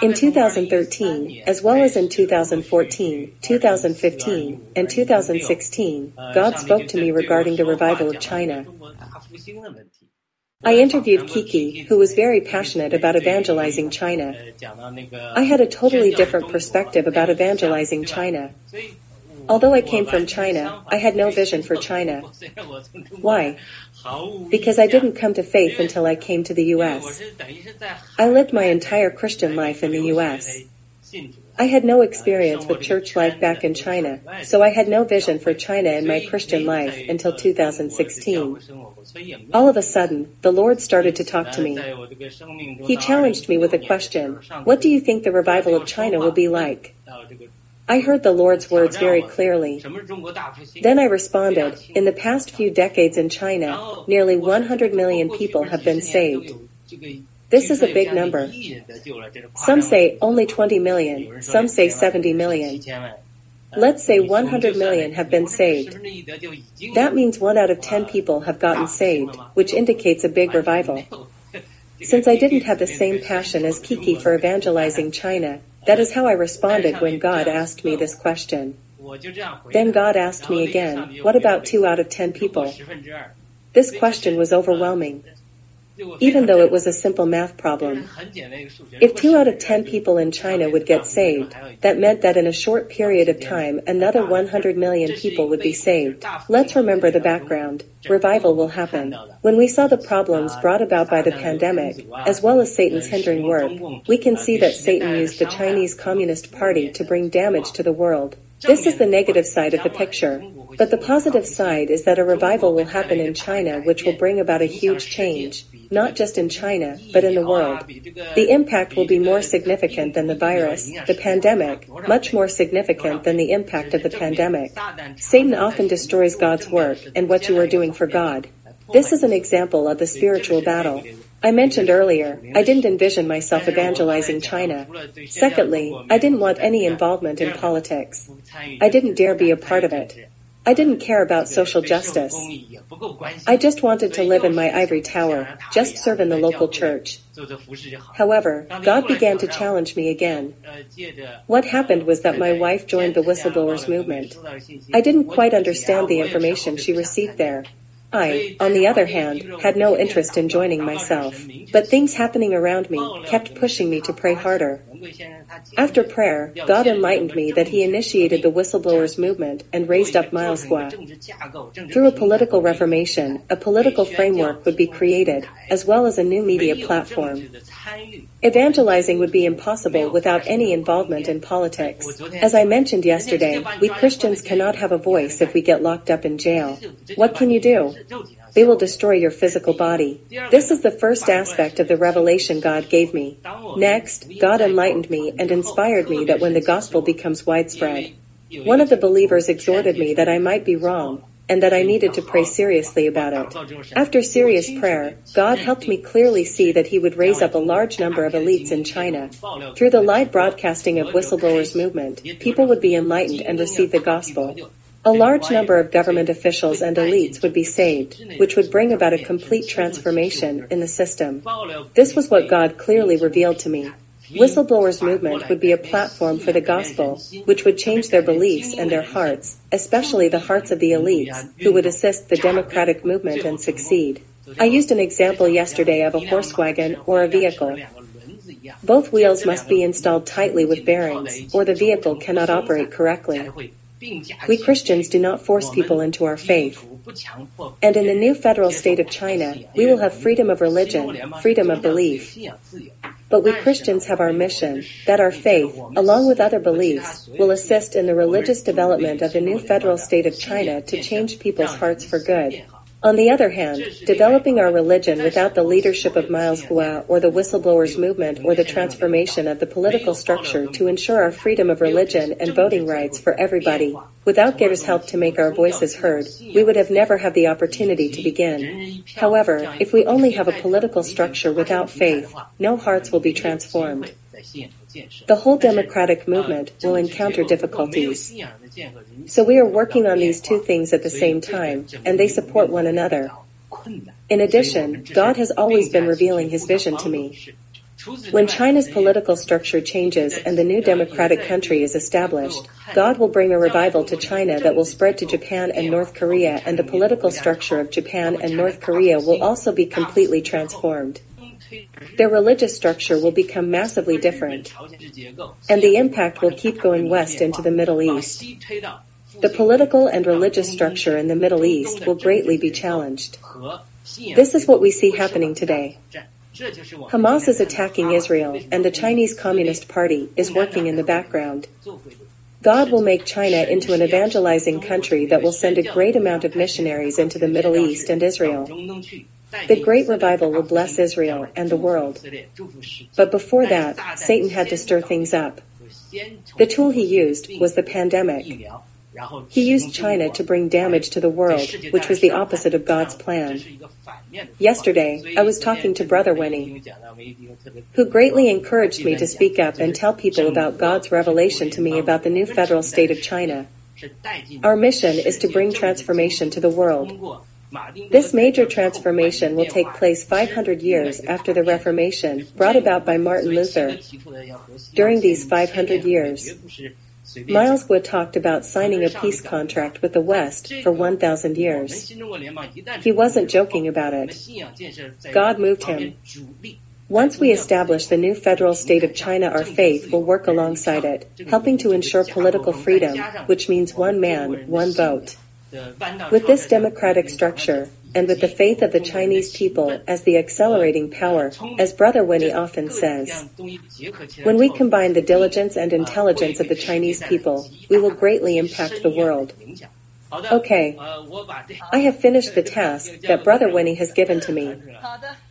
In 2013, as well as in 2014, 2015, and 2016, God spoke to me regarding the revival of China. I interviewed Kiki, who was very passionate about evangelizing China. I had a totally different perspective about evangelizing China. Although I came from China, I had no vision for China. Why? Because I didn't come to faith until I came to the U.S. I lived my entire Christian life in the U.S. I had no experience with church life back in China, so I had no vision for China in my Christian life until 2016. All of a sudden, the Lord started to talk to me. He challenged me with a question What do you think the revival of China will be like? I heard the Lord's words very clearly. Then I responded In the past few decades in China, nearly 100 million people have been saved. This is a big number. Some say only 20 million, some say 70 million. Let's say 100 million have been saved. That means one out of 10 people have gotten saved, which indicates a big revival. Since I didn't have the same passion as Kiki for evangelizing China, that is how I responded when God asked me this question. Then God asked me again, what about two out of 10 people? This question was overwhelming even though it was a simple math problem. If two out of ten people in China would get saved, that meant that in a short period of time another 100 million people would be saved. Let's remember the background. Revival will happen. When we saw the problems brought about by the pandemic, as well as Satan's hindering work, we can see that Satan used the Chinese Communist Party to bring damage to the world. This is the negative side of the picture. But the positive side is that a revival will happen in China which will bring about a huge change, not just in China, but in the world. The impact will be more significant than the virus, the pandemic, much more significant than the impact of the pandemic. Satan often destroys God's work and what you are doing for God. This is an example of the spiritual battle. I mentioned earlier, I didn't envision myself evangelizing China. Secondly, I didn't want any involvement in politics. I didn't dare be a part of it. I didn't care about social justice. I just wanted to live in my ivory tower, just serve in the local church. However, God began to challenge me again. Uh, what uh, happened was that my wife joined the whistleblowers movement. I didn't quite understand the information she received there. I, on the other hand, had no interest in joining myself, but things happening around me kept pushing me to pray harder. After prayer, God enlightened me that He initiated the whistleblowers movement and raised up Miles Guo. Through a political reformation, a political framework would be created, as well as a new media platform. Evangelizing would be impossible without any involvement in politics. As I mentioned yesterday, we Christians cannot have a voice if we get locked up in jail. What can you do? They will destroy your physical body. This is the first aspect of the revelation God gave me. Next, God enlightened me and inspired me that when the gospel becomes widespread, one of the believers exhorted me that I might be wrong and that I needed to pray seriously about it. After serious prayer, God helped me clearly see that He would raise up a large number of elites in China. Through the live broadcasting of Whistleblowers Movement, people would be enlightened and receive the gospel. A large number of government officials and elites would be saved, which would bring about a complete transformation in the system. This was what God clearly revealed to me. Whistleblowers movement would be a platform for the gospel, which would change their beliefs and their hearts, especially the hearts of the elites, who would assist the democratic movement and succeed. I used an example yesterday of a horse wagon or a vehicle. Both wheels must be installed tightly with bearings, or the vehicle cannot operate correctly. We Christians do not force people into our faith. And in the new federal state of China, we will have freedom of religion, freedom of belief. But we Christians have our mission that our faith, along with other beliefs, will assist in the religious development of the new federal state of China to change people's hearts for good. On the other hand, developing our religion without the leadership of Miles Guo or the whistleblowers movement or the transformation of the political structure to ensure our freedom of religion and voting rights for everybody, without GETTR's help to make our voices heard, we would have never had the opportunity to begin. However, if we only have a political structure without faith, no hearts will be transformed. The whole democratic movement will encounter difficulties. So we are working on these two things at the same time, and they support one another. In addition, God has always been revealing His vision to me. When China's political structure changes and the new democratic country is established, God will bring a revival to China that will spread to Japan and North Korea and the political structure of Japan and North Korea will also be completely transformed. Their religious structure will become massively different. And the impact will keep going west into the Middle East. The political and religious structure in the Middle East will greatly be challenged. This is what we see happening today. Hamas is attacking Israel, and the Chinese Communist Party is working in the background. God will make China into an evangelizing country that will send a great amount of missionaries into the Middle East and Israel. The great revival will bless Israel and the world. But before that, Satan had to stir things up. The tool he used was the pandemic. He used China to bring damage to the world, which was the opposite of God's plan. Yesterday, I was talking to Brother Winnie, who greatly encouraged me to speak up and tell people about God's revelation to me about the new federal state of China. Our mission is to bring transformation to the world. This major transformation will take place 500 years after the Reformation brought about by Martin Luther. During these 500 years, Miles Guo talked about signing a peace contract with the West for 1,000 years. He wasn't joking about it. God moved him. Once we establish the new federal state of China, our faith will work alongside it, helping to ensure political freedom, which means one man, one vote. With this democratic structure, and with the faith of the Chinese people as the accelerating power, as Brother Winnie often says. When we combine the diligence and intelligence of the Chinese people, we will greatly impact the world. Okay, I have finished the task that Brother Winnie has given to me.